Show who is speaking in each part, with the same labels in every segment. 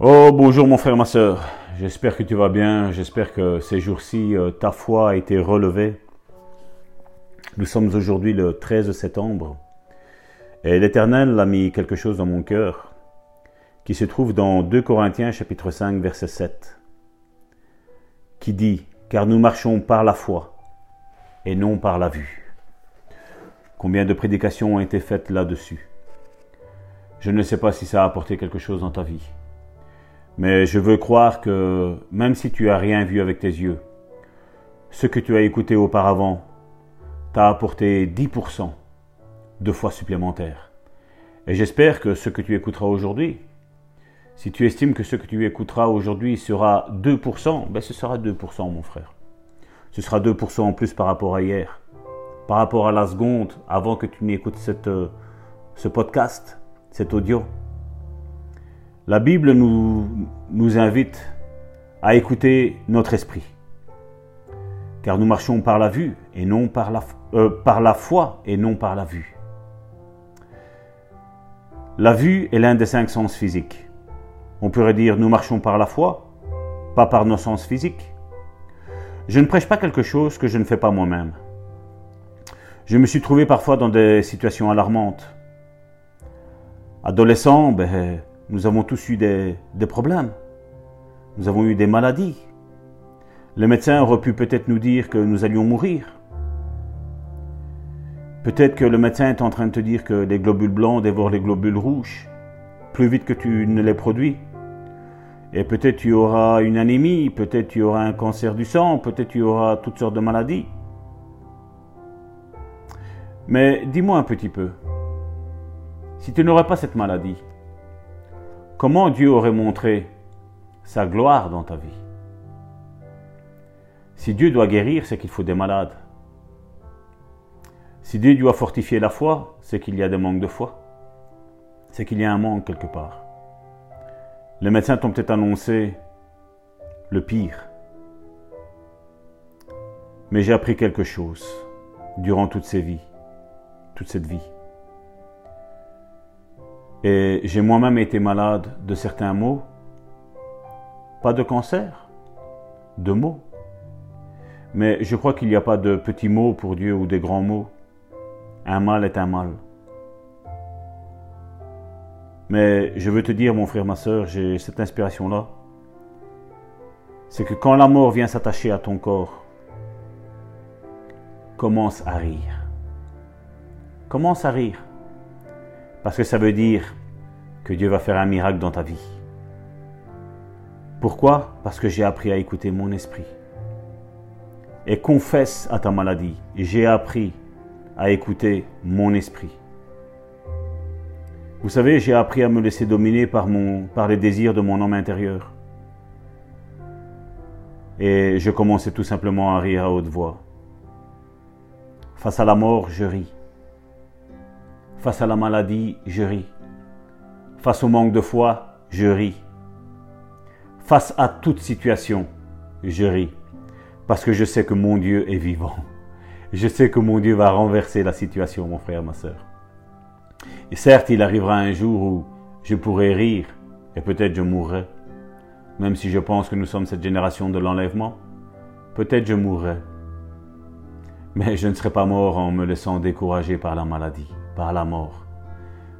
Speaker 1: Oh, bonjour mon frère, ma soeur. J'espère que tu vas bien. J'espère que ces jours-ci, euh, ta foi a été relevée. Nous sommes aujourd'hui le 13 septembre. Et l'Éternel a mis quelque chose dans mon cœur qui se trouve dans 2 Corinthiens chapitre 5 verset 7 qui dit Car nous marchons par la foi et non par la vue. Combien de prédications ont été faites là-dessus? Je ne sais pas si ça a apporté quelque chose dans ta vie. Mais je veux croire que même si tu as rien vu avec tes yeux, ce que tu as écouté auparavant t'a apporté 10% de foi supplémentaire. Et j'espère que ce que tu écouteras aujourd'hui, si tu estimes que ce que tu écouteras aujourd'hui sera 2%, ben ce sera 2% mon frère. Ce sera 2% en plus par rapport à hier. Par rapport à la seconde avant que tu n'écoutes euh, ce podcast, cet audio. La Bible nous, invite à écouter notre esprit. Car nous marchons par la vue et non par la, euh, par la foi et non par la vue. La vue est l'un des cinq sens physiques. On pourrait dire nous marchons par la foi, pas par nos sens physiques. Je ne prêche pas quelque chose que je ne fais pas moi-même. Je me suis trouvé parfois dans des situations alarmantes. Adolescent, ben, nous avons tous eu des, problèmes. Nous avons eu des maladies. Les médecins auraient pu peut-être nous dire que nous allions mourir. Peut-être que le médecin est en train de te dire que les globules blancs dévorent les globules rouges plus vite que tu ne les produis. Et peut-être tu auras une anémie, peut-être tu auras un cancer du sang, peut-être tu auras toutes sortes de maladies. Mais dis-moi un petit peu, si tu n'aurais pas cette maladie, Comment Dieu aurait montré sa gloire dans ta vie? Si Dieu doit guérir, c'est qu'il faut des malades. Si Dieu doit fortifier la foi, c'est qu'il y a des manques de foi. C'est qu'il y a un manque quelque part. Les médecins t'ont peut-être annoncé le pire. Mais j'ai appris quelque chose durant toutes ces vies, toute cette vie. Et j'ai moi-même été malade de certains maux. Pas de cancer, de mots. Mais je crois qu'il n'y a pas de petits mots pour Dieu ou des grands mots. Un mal est un mal. Mais je veux te dire, mon frère, ma soeur, j'ai cette inspiration-là. C'est que quand la mort vient s'attacher à ton corps, commence à rire. Commence à rire. Parce que ça veut dire que Dieu va faire un miracle dans ta vie. Pourquoi? Parce que j'ai appris à écouter mon esprit. Et confesse à ta maladie, j'ai appris à écouter mon esprit. Vous savez, j'ai appris à me laisser dominer par, mon, par les désirs de mon homme intérieur. Et je commençais tout simplement à rire à haute voix. Face à la mort, je ris. Face à la maladie, je ris. Face au manque de foi, je ris. Face à toute situation, je ris. Parce que je sais que mon Dieu est vivant. Je sais que mon Dieu va renverser la situation, mon frère, ma soeur. Et certes, il arrivera un jour où je pourrai rire et peut-être je mourrai. Même si je pense que nous sommes cette génération de l'enlèvement, peut-être je mourrai. Mais je ne serai pas mort en me laissant décourager par la maladie par la mort,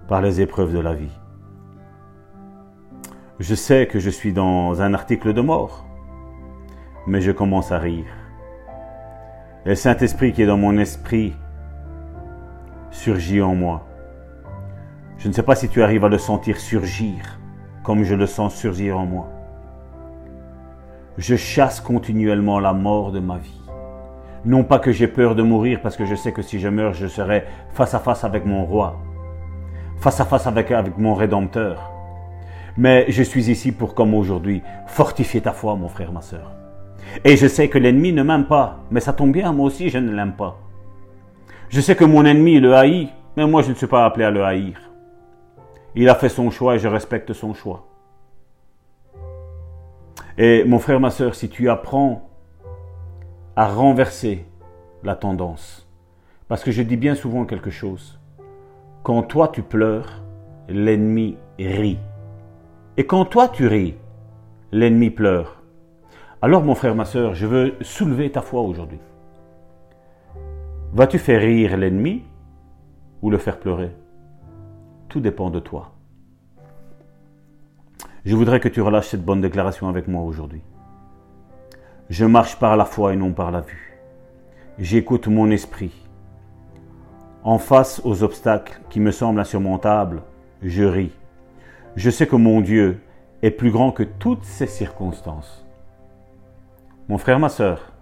Speaker 1: par les épreuves de la vie. Je sais que je suis dans un article de mort, mais je commence à rire. Et le Saint-Esprit qui est dans mon esprit surgit en moi. Je ne sais pas si tu arrives à le sentir surgir comme je le sens surgir en moi. Je chasse continuellement la mort de ma vie. Non pas que j'ai peur de mourir parce que je sais que si je meurs, je serai face à face avec mon roi, face à face avec, mon rédempteur. Mais je suis ici pour, comme aujourd'hui, fortifier ta foi, mon frère, ma soeur. Et je sais que l'ennemi ne m'aime pas, mais ça tombe bien, moi aussi je ne l'aime pas. Je sais que mon ennemi le haït, mais moi je ne suis pas appelé à le haïr. Il a fait son choix et je respecte son choix. Et mon frère, ma soeur, si tu apprends à renverser la tendance. Parce que je dis bien souvent quelque chose. Quand toi tu pleures, l'ennemi rit. Et quand toi tu ris, l'ennemi pleure. Alors mon frère, ma soeur, je veux soulever ta foi aujourd'hui. Vas-tu faire rire l'ennemi ou le faire pleurer? Tout dépend de toi. Je voudrais que tu relâches cette bonne déclaration avec moi aujourd'hui. Je marche par la foi et non par la vue. J'écoute mon esprit. En face aux obstacles qui me semblent insurmontables, je ris. Je sais que mon Dieu est plus grand que toutes ces circonstances. Mon frère, ma soeur,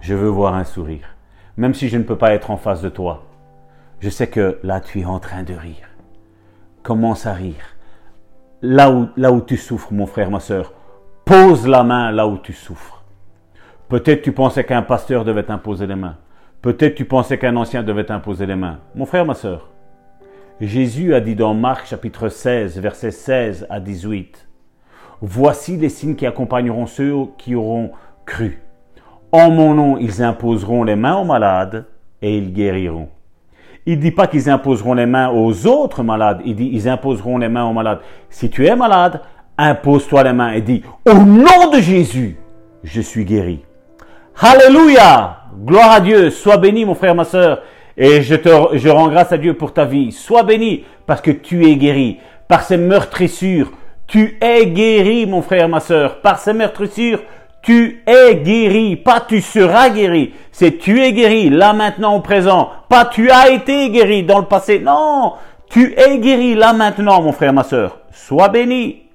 Speaker 1: je veux voir un sourire, même si je ne peux pas être en face de toi. Je sais que là, tu es en train de rire. Commence à rire. Là où, tu souffres, mon frère, ma soeur, pose la main là où tu souffres. Peut-être tu pensais qu'un pasteur devait t'imposer les mains. Peut-être tu pensais qu'un ancien devait t'imposer les mains. Mon frère, ma soeur, Jésus a dit dans Marc chapitre 16, versets 16 à 18, Voici les signes qui accompagneront ceux qui auront cru. En mon nom, ils imposeront les mains aux malades et ils guériront. Il ne dit pas qu'ils imposeront les mains aux autres malades, il dit ils imposeront les mains aux malades. Si tu es malade, impose-toi les mains et dis, au nom de Jésus, je suis guéri. Alléluia! Gloire à Dieu! Sois béni, mon frère, ma soeur. Et je te, je rends grâce à Dieu pour ta vie. Sois béni parce que tu es guéri. Par ces meurtrissures, tu es guéri, mon frère, ma soeur. Par ces meurtrissures, tu es guéri. Pas tu seras guéri. C'est tu es guéri, là maintenant au présent. Pas tu as été guéri dans le passé. Non! Tu es guéri là maintenant, mon frère, ma soeur. Sois béni.